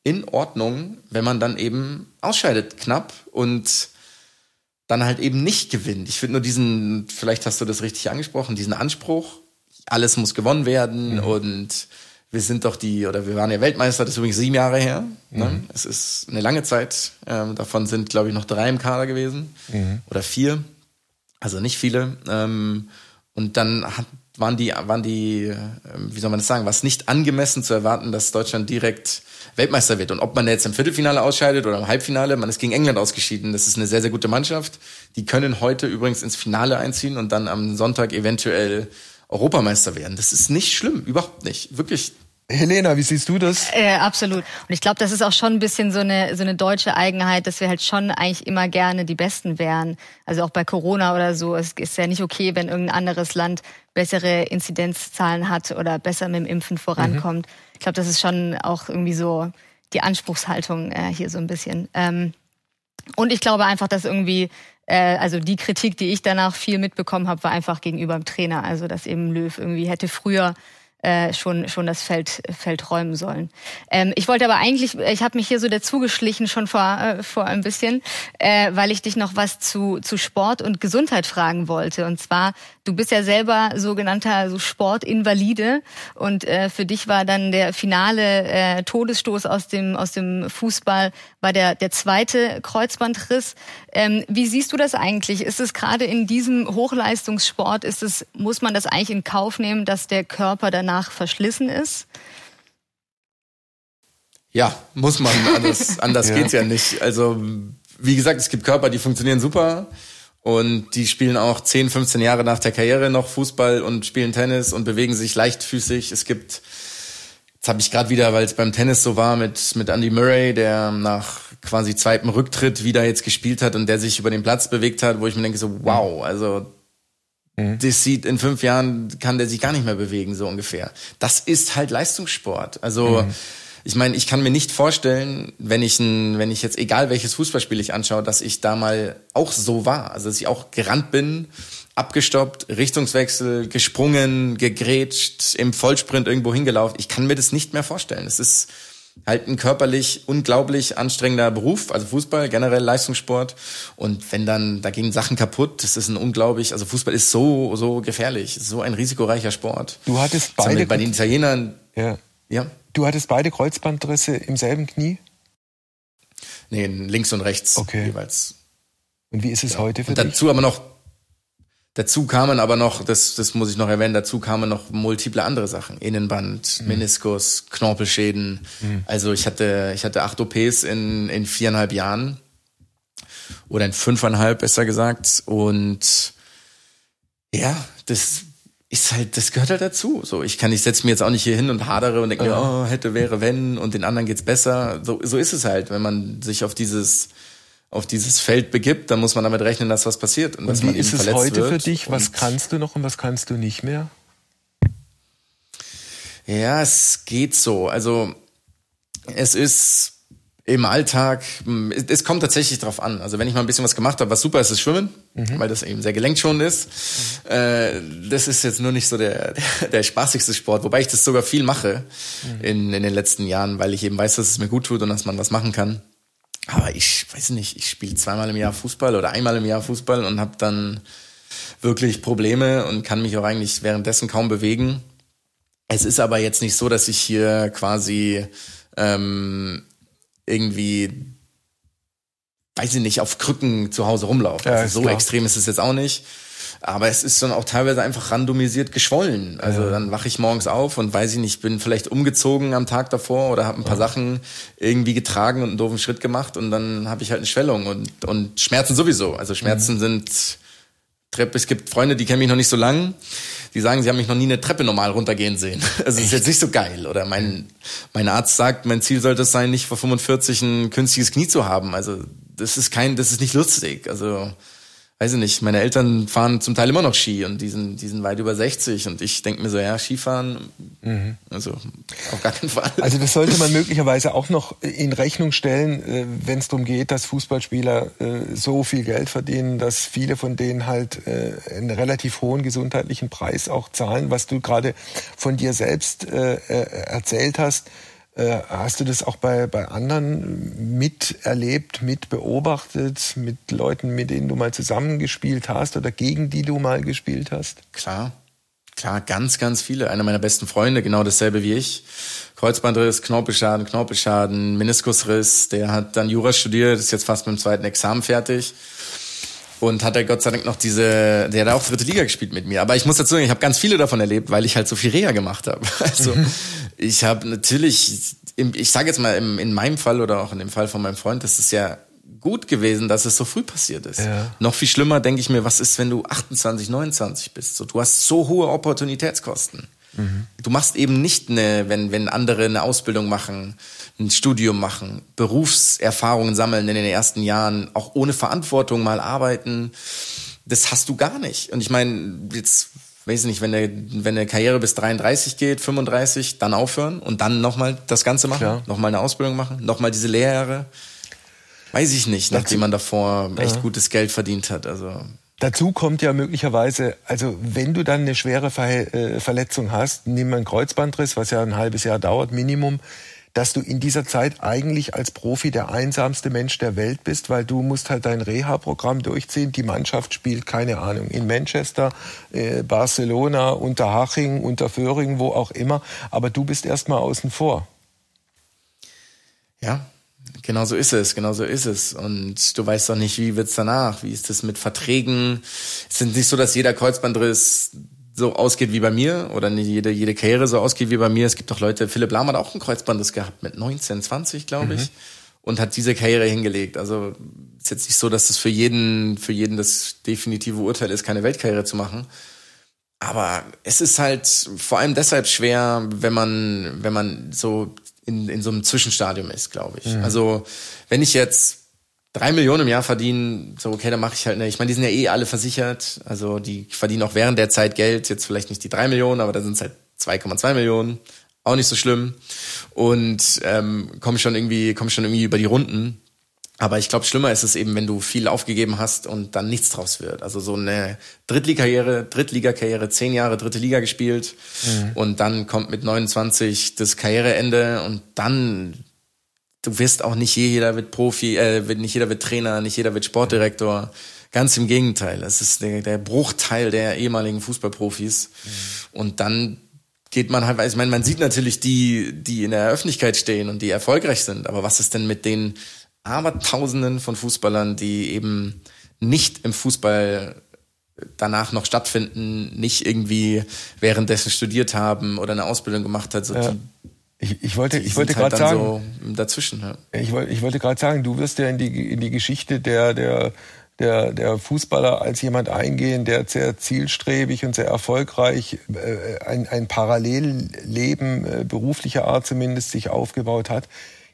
in Ordnung, wenn man dann eben ausscheidet knapp und dann halt eben nicht gewinnt. Ich finde nur diesen, vielleicht hast du das richtig angesprochen, diesen Anspruch, alles muss gewonnen werden mhm. und wir sind doch die, oder wir waren ja Weltmeister, das ist übrigens sieben Jahre her. Ne? Mhm. Es ist eine lange Zeit. Ähm, davon sind, glaube ich, noch drei im Kader gewesen. Mhm. Oder vier. Also nicht viele. Ähm, und dann hat, waren die, waren die, äh, wie soll man das sagen, war es nicht angemessen zu erwarten, dass Deutschland direkt Weltmeister wird. Und ob man jetzt im Viertelfinale ausscheidet oder im Halbfinale, man ist gegen England ausgeschieden. Das ist eine sehr, sehr gute Mannschaft. Die können heute übrigens ins Finale einziehen und dann am Sonntag eventuell Europameister werden. Das ist nicht schlimm, überhaupt nicht. Wirklich Helena, wie siehst du das? Äh, absolut. Und ich glaube, das ist auch schon ein bisschen so eine, so eine deutsche Eigenheit, dass wir halt schon eigentlich immer gerne die Besten wären. Also auch bei Corona oder so. Es ist ja nicht okay, wenn irgendein anderes Land bessere Inzidenzzahlen hat oder besser mit dem Impfen vorankommt. Mhm. Ich glaube, das ist schon auch irgendwie so die Anspruchshaltung äh, hier so ein bisschen. Ähm, und ich glaube einfach, dass irgendwie äh, also die Kritik, die ich danach viel mitbekommen habe, war einfach gegenüber dem Trainer. Also dass eben Löw irgendwie hätte früher äh, schon schon das Feld Feld räumen sollen. Ähm, ich wollte aber eigentlich, ich habe mich hier so dazugeschlichen schon vor äh, vor ein bisschen, äh, weil ich dich noch was zu zu Sport und Gesundheit fragen wollte. Und zwar, du bist ja selber sogenannter so Sportinvalide und äh, für dich war dann der finale äh, Todesstoß aus dem aus dem Fußball war der der zweite Kreuzbandriss. Ähm, wie siehst du das eigentlich? Ist es gerade in diesem Hochleistungssport, ist es muss man das eigentlich in Kauf nehmen, dass der Körper danach danach verschlissen ist? Ja, muss man. Anders, anders ja. geht's ja nicht. Also, wie gesagt, es gibt Körper, die funktionieren super. Und die spielen auch 10, 15 Jahre nach der Karriere noch Fußball und spielen Tennis und bewegen sich leichtfüßig. Es gibt, jetzt habe ich gerade wieder, weil es beim Tennis so war, mit, mit Andy Murray, der nach quasi zweitem Rücktritt wieder jetzt gespielt hat und der sich über den Platz bewegt hat, wo ich mir denke, so wow, also Mhm. Das sieht in fünf Jahren kann der sich gar nicht mehr bewegen, so ungefähr. Das ist halt Leistungssport. Also mhm. ich meine, ich kann mir nicht vorstellen, wenn ich ein, wenn ich jetzt egal welches Fußballspiel ich anschaue, dass ich da mal auch so war. Also dass ich auch gerannt bin, abgestoppt, Richtungswechsel, gesprungen, gegrätscht, im Vollsprint irgendwo hingelaufen. Ich kann mir das nicht mehr vorstellen. Es ist halt ein körperlich unglaublich anstrengender Beruf, also Fußball, generell Leistungssport. Und wenn dann, da gehen Sachen kaputt, das ist ein unglaublich, also Fußball ist so, so gefährlich, so ein risikoreicher Sport. Du hattest beide. Bei den Italienern. Ja. Ja. Du hattest beide Kreuzbandrisse im selben Knie? Nee, links und rechts okay. jeweils. Und wie ist es ja. heute für und dich? Dazu aber noch Dazu kamen aber noch, das, das muss ich noch erwähnen, dazu kamen noch multiple andere Sachen. Innenband, mhm. Meniskus, Knorpelschäden. Mhm. Also ich hatte, ich hatte acht OPs in, in viereinhalb Jahren. Oder in fünfeinhalb, besser gesagt. Und ja, das ist halt, das gehört halt dazu. So, ich kann, ich setze mir jetzt auch nicht hier hin und hadere und denke, ja. oh, hätte, wäre, wenn, und den anderen geht's besser. So, so ist es halt, wenn man sich auf dieses, auf dieses Feld begibt, dann muss man damit rechnen, dass was passiert und, und dass wie man ist es heute für dich? Was kannst du noch und was kannst du nicht mehr? Ja, es geht so. Also es ist im Alltag, es kommt tatsächlich drauf an. Also wenn ich mal ein bisschen was gemacht habe, was super ist, ist Schwimmen, mhm. weil das eben sehr gelenkschonend ist. Mhm. Äh, das ist jetzt nur nicht so der, der, der spaßigste Sport, wobei ich das sogar viel mache mhm. in, in den letzten Jahren, weil ich eben weiß, dass es mir gut tut und dass man was machen kann. Aber ich weiß nicht, ich spiele zweimal im Jahr Fußball oder einmal im Jahr Fußball und habe dann wirklich Probleme und kann mich auch eigentlich währenddessen kaum bewegen. Es ist aber jetzt nicht so, dass ich hier quasi ähm, irgendwie, weiß ich nicht, auf Krücken zu Hause rumlaufe. Ja, also so klar. extrem ist es jetzt auch nicht. Aber es ist dann auch teilweise einfach randomisiert geschwollen. Also ja. dann wache ich morgens auf und weiß ich nicht, bin vielleicht umgezogen am Tag davor oder habe ein paar ja. Sachen irgendwie getragen und einen doofen Schritt gemacht und dann habe ich halt eine Schwellung und, und Schmerzen sowieso. Also Schmerzen mhm. sind Treppe. Es gibt Freunde, die kennen mich noch nicht so lang, die sagen, sie haben mich noch nie eine Treppe normal runtergehen sehen. Also ist jetzt nicht so geil. Oder mein, mein Arzt sagt, mein Ziel sollte es sein, nicht vor 45 ein künstliches Knie zu haben. Also das ist kein, das ist nicht lustig. Also weiß ich nicht, meine Eltern fahren zum Teil immer noch Ski und die sind, die sind weit über 60 und ich denke mir so, ja, Skifahren, mhm. also auf gar keinen Fall. Also das sollte man möglicherweise auch noch in Rechnung stellen, äh, wenn es darum geht, dass Fußballspieler äh, so viel Geld verdienen, dass viele von denen halt äh, einen relativ hohen gesundheitlichen Preis auch zahlen, was du gerade von dir selbst erzählt hast äh, hast du das auch bei, bei anderen miterlebt, mitbeobachtet, mit Leuten, mit denen du mal zusammengespielt hast oder gegen die du mal gespielt hast? Klar, klar, ganz, ganz viele. Einer meiner besten Freunde, genau dasselbe wie ich. Kreuzbandriss, Knorpelschaden, Knorpelschaden, Meniskusriss. Der hat dann Jura studiert, ist jetzt fast mit dem zweiten Examen fertig und hat er Gott sei Dank noch diese, der hat auch dritte Liga gespielt mit mir. Aber ich muss dazu sagen, ich habe ganz viele davon erlebt, weil ich halt so viel Reha gemacht habe. Also. Ich habe natürlich, ich sage jetzt mal in meinem Fall oder auch in dem Fall von meinem Freund, das ist ja gut gewesen, dass es so früh passiert ist. Ja. Noch viel schlimmer denke ich mir, was ist, wenn du 28, 29 bist? So, du hast so hohe Opportunitätskosten. Mhm. Du machst eben nicht eine, wenn, wenn andere eine Ausbildung machen, ein Studium machen, Berufserfahrungen sammeln in den ersten Jahren, auch ohne Verantwortung mal arbeiten. Das hast du gar nicht. Und ich meine, jetzt weiß ich nicht, wenn eine, wenn eine Karriere bis 33 geht, 35, dann aufhören und dann nochmal das Ganze machen, nochmal eine Ausbildung machen, nochmal diese Lehrjahre. Weiß ich nicht, nachdem man davor echt gutes Geld verdient hat. Also Dazu kommt ja möglicherweise, also wenn du dann eine schwere Ver äh, Verletzung hast, nimm mal einen Kreuzbandriss, was ja ein halbes Jahr dauert, Minimum, dass du in dieser Zeit eigentlich als Profi der einsamste Mensch der Welt bist, weil du musst halt dein Reha-Programm durchziehen. Die Mannschaft spielt, keine Ahnung, in Manchester, äh, Barcelona, Unterhaching, Unterföhring, wo auch immer. Aber du bist erstmal außen vor. Ja, Genau so ist es, genau so ist es. Und du weißt doch nicht, wie wird's danach? Wie ist das mit Verträgen? Es ist nicht so, dass jeder Kreuzbandriss so ausgeht wie bei mir oder nicht jede, jede Karriere so ausgeht wie bei mir. Es gibt doch Leute, Philipp Lahm hat auch einen Kreuzbandriss gehabt mit 19, 20, glaube ich. Mhm. Und hat diese Karriere hingelegt. Also ist jetzt nicht so, dass das für jeden, für jeden das definitive Urteil ist, keine Weltkarriere zu machen. Aber es ist halt vor allem deshalb schwer, wenn man, wenn man so in, in so einem Zwischenstadium ist, glaube ich. Mhm. Also wenn ich jetzt drei Millionen im Jahr verdiene, so okay, dann mache ich halt eine. Ich meine, die sind ja eh alle versichert. Also die verdienen auch während der Zeit Geld. Jetzt vielleicht nicht die drei Millionen, aber da sind es halt 2,2 Millionen. Auch nicht so schlimm. Und ähm, komme schon irgendwie, komme schon irgendwie über die Runden. Aber ich glaube, schlimmer ist es eben, wenn du viel aufgegeben hast und dann nichts draus wird. Also so eine Drittliga-Karriere, Drittliga-Karriere, zehn Jahre dritte Liga gespielt mhm. und dann kommt mit 29 das Karriereende und dann du wirst auch nicht jeder wird Profi, äh, nicht jeder wird Trainer, nicht jeder wird Sportdirektor. Ganz im Gegenteil. Es ist der, der Bruchteil der ehemaligen Fußballprofis. Mhm. Und dann geht man halt, ich meine, man sieht natürlich die, die in der Öffentlichkeit stehen und die erfolgreich sind. Aber was ist denn mit den Abertausenden von Fußballern, die eben nicht im Fußball danach noch stattfinden, nicht irgendwie währenddessen studiert haben oder eine Ausbildung gemacht hat. So ja. die, ich, ich wollte, ich wollte halt gerade sagen, so dazwischen. Ja. Ich wollte, ich wollte gerade sagen, du wirst ja in die in die Geschichte der der der, der Fußballer als jemand eingehen, der sehr zielstrebig und sehr erfolgreich äh, ein, ein Parallelleben äh, beruflicher Art zumindest sich aufgebaut hat.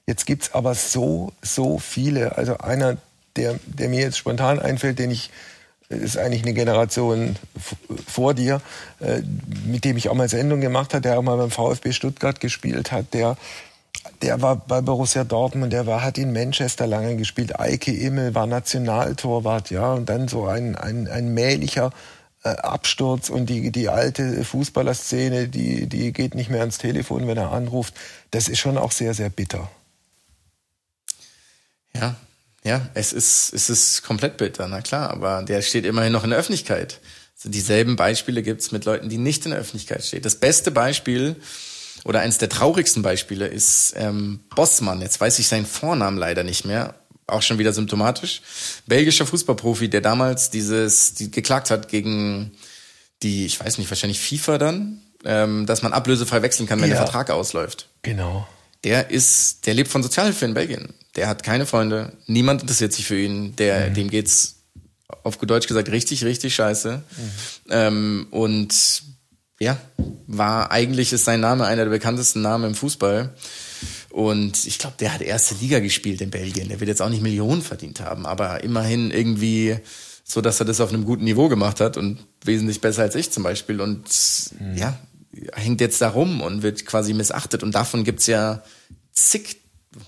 Jetzt gibt's aber so, so viele. Also einer, der, der mir jetzt spontan einfällt, den ich ist eigentlich eine Generation vor dir, äh, mit dem ich auch mal Sendung gemacht habe, der auch mal beim VfB Stuttgart gespielt hat, der der war bei Borussia Dortmund, der war, hat in Manchester lange gespielt. Eike Immel war Nationaltorwart, ja, und dann so ein, ein, ein mählicher äh, Absturz und die, die alte Fußballerszene, die, die geht nicht mehr ans Telefon, wenn er anruft. Das ist schon auch sehr, sehr bitter. Ja, ja, es ist, es ist komplett bitter, na klar, aber der steht immerhin noch in der Öffentlichkeit. Also dieselben Beispiele gibt's mit Leuten, die nicht in der Öffentlichkeit stehen. Das beste Beispiel oder eines der traurigsten Beispiele ist ähm, Bossmann. Jetzt weiß ich seinen Vornamen leider nicht mehr, auch schon wieder symptomatisch. Belgischer Fußballprofi, der damals dieses, die geklagt hat gegen die, ich weiß nicht, wahrscheinlich FIFA dann, ähm, dass man ablösefrei wechseln kann, wenn ja. der Vertrag ausläuft. Genau. Der ist, der lebt von Sozialhilfe in Belgien. Der hat keine Freunde, niemand interessiert sich für ihn, der, mhm. dem geht's auf gut Deutsch gesagt richtig, richtig scheiße. Mhm. Ähm, und ja, war eigentlich ist sein Name einer der bekanntesten Namen im Fußball. Und ich glaube, der hat erste Liga gespielt in Belgien. Der wird jetzt auch nicht Millionen verdient haben, aber immerhin irgendwie so, dass er das auf einem guten Niveau gemacht hat und wesentlich besser als ich zum Beispiel. Und mhm. ja, hängt jetzt da rum und wird quasi missachtet. Und davon gibt's ja zig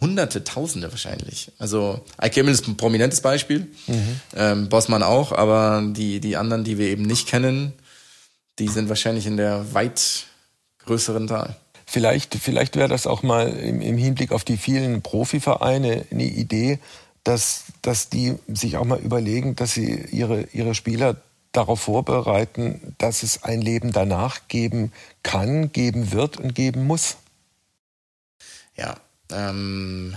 Hunderte, Tausende wahrscheinlich. Also Kimmel ist ein prominentes Beispiel, mhm. ähm, Bossmann auch, aber die, die anderen, die wir eben nicht kennen, die sind wahrscheinlich in der weit größeren Zahl. Vielleicht, vielleicht wäre das auch mal im, im Hinblick auf die vielen Profivereine eine Idee, dass, dass die sich auch mal überlegen, dass sie ihre, ihre Spieler darauf vorbereiten, dass es ein Leben danach geben kann, geben wird und geben muss. Ja, ähm,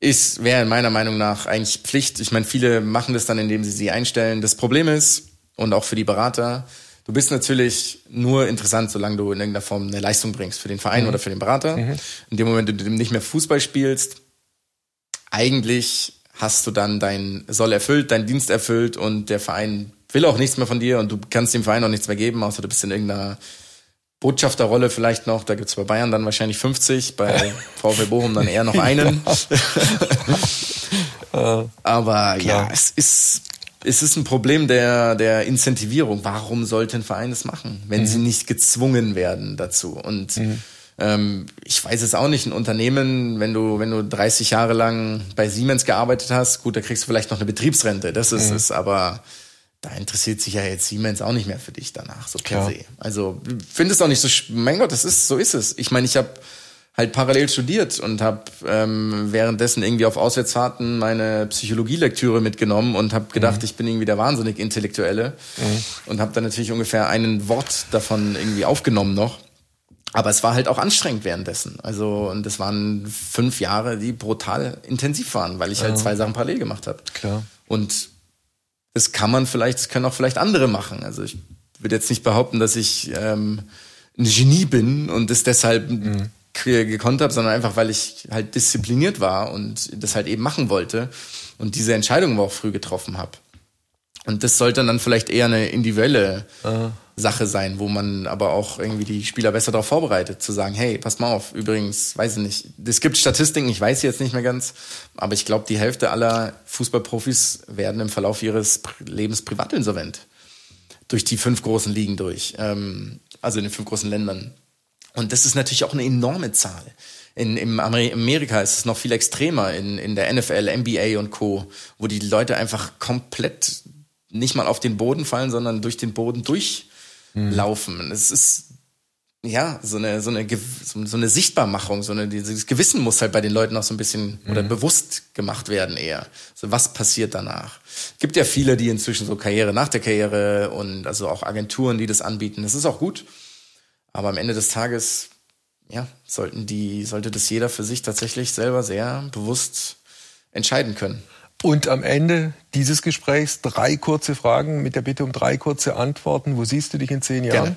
ist, wäre meiner Meinung nach eigentlich Pflicht. Ich meine, viele machen das dann, indem sie sie einstellen. Das Problem ist, und auch für die Berater, du bist natürlich nur interessant, solange du in irgendeiner Form eine Leistung bringst für den Verein mhm. oder für den Berater. Mhm. In dem Moment, du nicht mehr Fußball spielst, eigentlich hast du dann dein Soll erfüllt, dein Dienst erfüllt und der Verein will auch nichts mehr von dir und du kannst dem Verein auch nichts mehr geben, außer du bist in irgendeiner Botschafterrolle vielleicht noch, da gibt's bei Bayern dann wahrscheinlich 50, bei VfL Bochum dann eher noch einen. Aber Klar. ja, es ist, es ist ein Problem der, der Incentivierung. Warum sollte ein Verein das machen, wenn mhm. sie nicht gezwungen werden dazu? Und mhm. ähm, ich weiß es auch nicht, ein Unternehmen, wenn du, wenn du 30 Jahre lang bei Siemens gearbeitet hast, gut, da kriegst du vielleicht noch eine Betriebsrente, das ist mhm. es, aber da interessiert sich ja jetzt Siemens auch nicht mehr für dich danach, so per se. Also findest auch nicht so, mein Gott, das ist, so ist es. Ich meine, ich habe halt parallel studiert und habe ähm, währenddessen irgendwie auf Auswärtsfahrten meine Psychologielektüre mitgenommen und habe gedacht, mhm. ich bin irgendwie der wahnsinnig Intellektuelle mhm. und habe dann natürlich ungefähr einen Wort davon irgendwie aufgenommen noch. Aber es war halt auch anstrengend währenddessen. Also, und das waren fünf Jahre, die brutal intensiv waren, weil ich halt zwei Sachen parallel gemacht habe. Klar. Und das kann man vielleicht, das können auch vielleicht andere machen. Also ich würde jetzt nicht behaupten, dass ich ähm, ein Genie bin und es deshalb mhm. gekonnt habe, sondern einfach, weil ich halt diszipliniert war und das halt eben machen wollte und diese Entscheidung auch früh getroffen habe. Und das sollte dann vielleicht eher eine individuelle Aha. Sache sein, wo man aber auch irgendwie die Spieler besser darauf vorbereitet, zu sagen, hey, pass mal auf, übrigens, weiß ich nicht, es gibt Statistiken, ich weiß jetzt nicht mehr ganz, aber ich glaube, die Hälfte aller Fußballprofis werden im Verlauf ihres Lebens privatinsolvent. Durch die fünf großen Ligen durch, ähm, also in den fünf großen Ländern. Und das ist natürlich auch eine enorme Zahl. In, in Amerika ist es noch viel extremer, in, in der NFL, NBA und Co., wo die Leute einfach komplett nicht mal auf den Boden fallen, sondern durch den Boden durch laufen. Es ist ja, so eine, so eine, so eine Sichtbarmachung, so eine, dieses Gewissen muss halt bei den Leuten auch so ein bisschen mhm. oder bewusst gemacht werden eher. So, was passiert danach? Gibt ja viele, die inzwischen so Karriere nach der Karriere und also auch Agenturen, die das anbieten. Das ist auch gut. Aber am Ende des Tages, ja, sollten die, sollte das jeder für sich tatsächlich selber sehr bewusst entscheiden können. Und am Ende dieses Gesprächs drei kurze Fragen mit der Bitte um drei kurze Antworten. Wo siehst du dich in zehn Jahren? Gerne.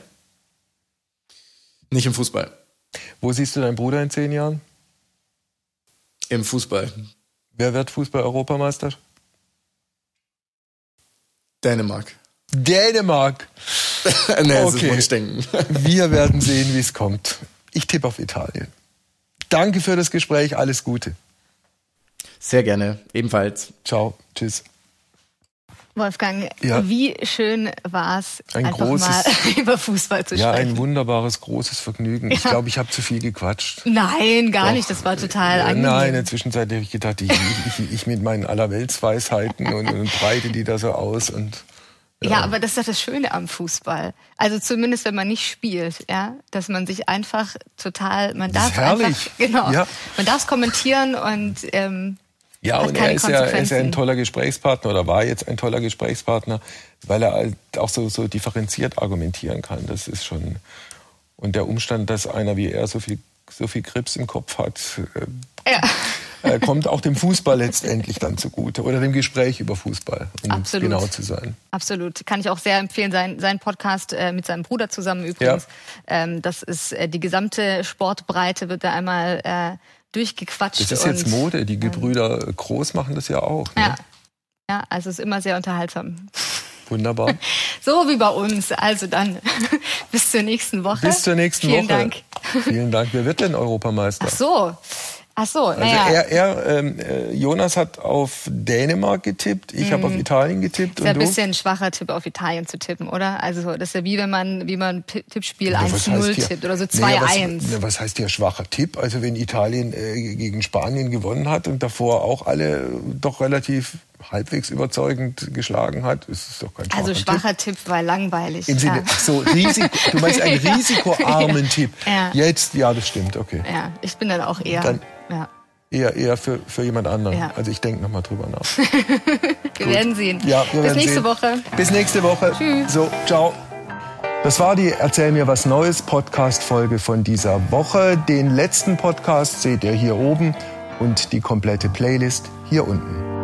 Nicht im Fußball. Wo siehst du deinen Bruder in zehn Jahren? Im Fußball. Wer wird Fußball-Europameister? Dänemark. Dänemark. nee, okay. ist Wunschdenken. Wir werden sehen, wie es kommt. Ich tippe auf Italien. Danke für das Gespräch. Alles Gute. Sehr gerne, ebenfalls. Ciao, tschüss. Wolfgang, ja. wie schön war es, einfach großes, mal über Fußball zu sprechen. Ja, ein wunderbares, großes Vergnügen. Ja. Ich glaube, ich habe zu viel gequatscht. Nein, gar Doch. nicht. Das war total angenehm. Nein, in der Zwischenzeit habe ich gedacht, ich, ich, ich mit meinen Allerweltsweisheiten und, und breite die da so aus und ja. ja. aber das ist doch das Schöne am Fußball. Also zumindest wenn man nicht spielt, ja, dass man sich einfach total, man darf einfach, genau, ja. man darf es kommentieren und ähm, ja, und er ist ja, er ist ja ein toller Gesprächspartner oder war jetzt ein toller Gesprächspartner, weil er halt auch so, so differenziert argumentieren kann. Das ist schon. Und der Umstand, dass einer wie er so viel, so viel Krebs im Kopf hat, äh, ja. äh, kommt auch dem Fußball letztendlich dann zugute oder dem Gespräch über Fußball, um Absolut. genau zu sein. Absolut. Kann ich auch sehr empfehlen, sein, sein Podcast äh, mit seinem Bruder zusammen übrigens. Ja. Ähm, das ist äh, die gesamte Sportbreite wird da einmal äh, durchgequatscht. Das ist jetzt Mode. Die Gebrüder Groß machen das ja auch. Ne? Ja. ja, also es ist immer sehr unterhaltsam. Wunderbar. So wie bei uns. Also dann bis zur nächsten Woche. Bis zur nächsten Vielen Woche. Dank. Vielen Dank. Wer wird denn Europameister? Ach so. Ach so, Also naja. er, er ähm, äh, Jonas hat auf Dänemark getippt, ich habe auf Italien getippt Mhm. ist ja ein bisschen ein schwacher Tipp auf Italien zu tippen, oder? Also das ist ja wie wenn man wie man Tippspiel Ja, was heißt 1-0 hier- tippt oder so Naja, 2-1. was, na, was heißt hier schwacher Tipp? Also wenn Italien äh, gegen Spanien gewonnen hat und davor auch alle doch relativ halbwegs überzeugend geschlagen hat, ist es doch kein schwacher also Tipp. schwacher Tipp, weil langweilig. Im Sinne, ja. ach so, Risiko, du meinst einen risikoarmen Ja. Tipp. Ja. Jetzt, ja, das stimmt, okay. ja, ich bin dann auch eher. Dann- ja. Eher, eher für, für jemand anderen. Also ich denke nochmal drüber nach. Wir werden sehen. Ja, wir Bis werden nächste sehen. Woche. Bis nächste Woche. Tschüss. So, ciao. Das war die Erzähl mir was Neues Podcast-Folge von dieser Woche. Den letzten Podcast seht ihr hier oben und die komplette Playlist hier unten.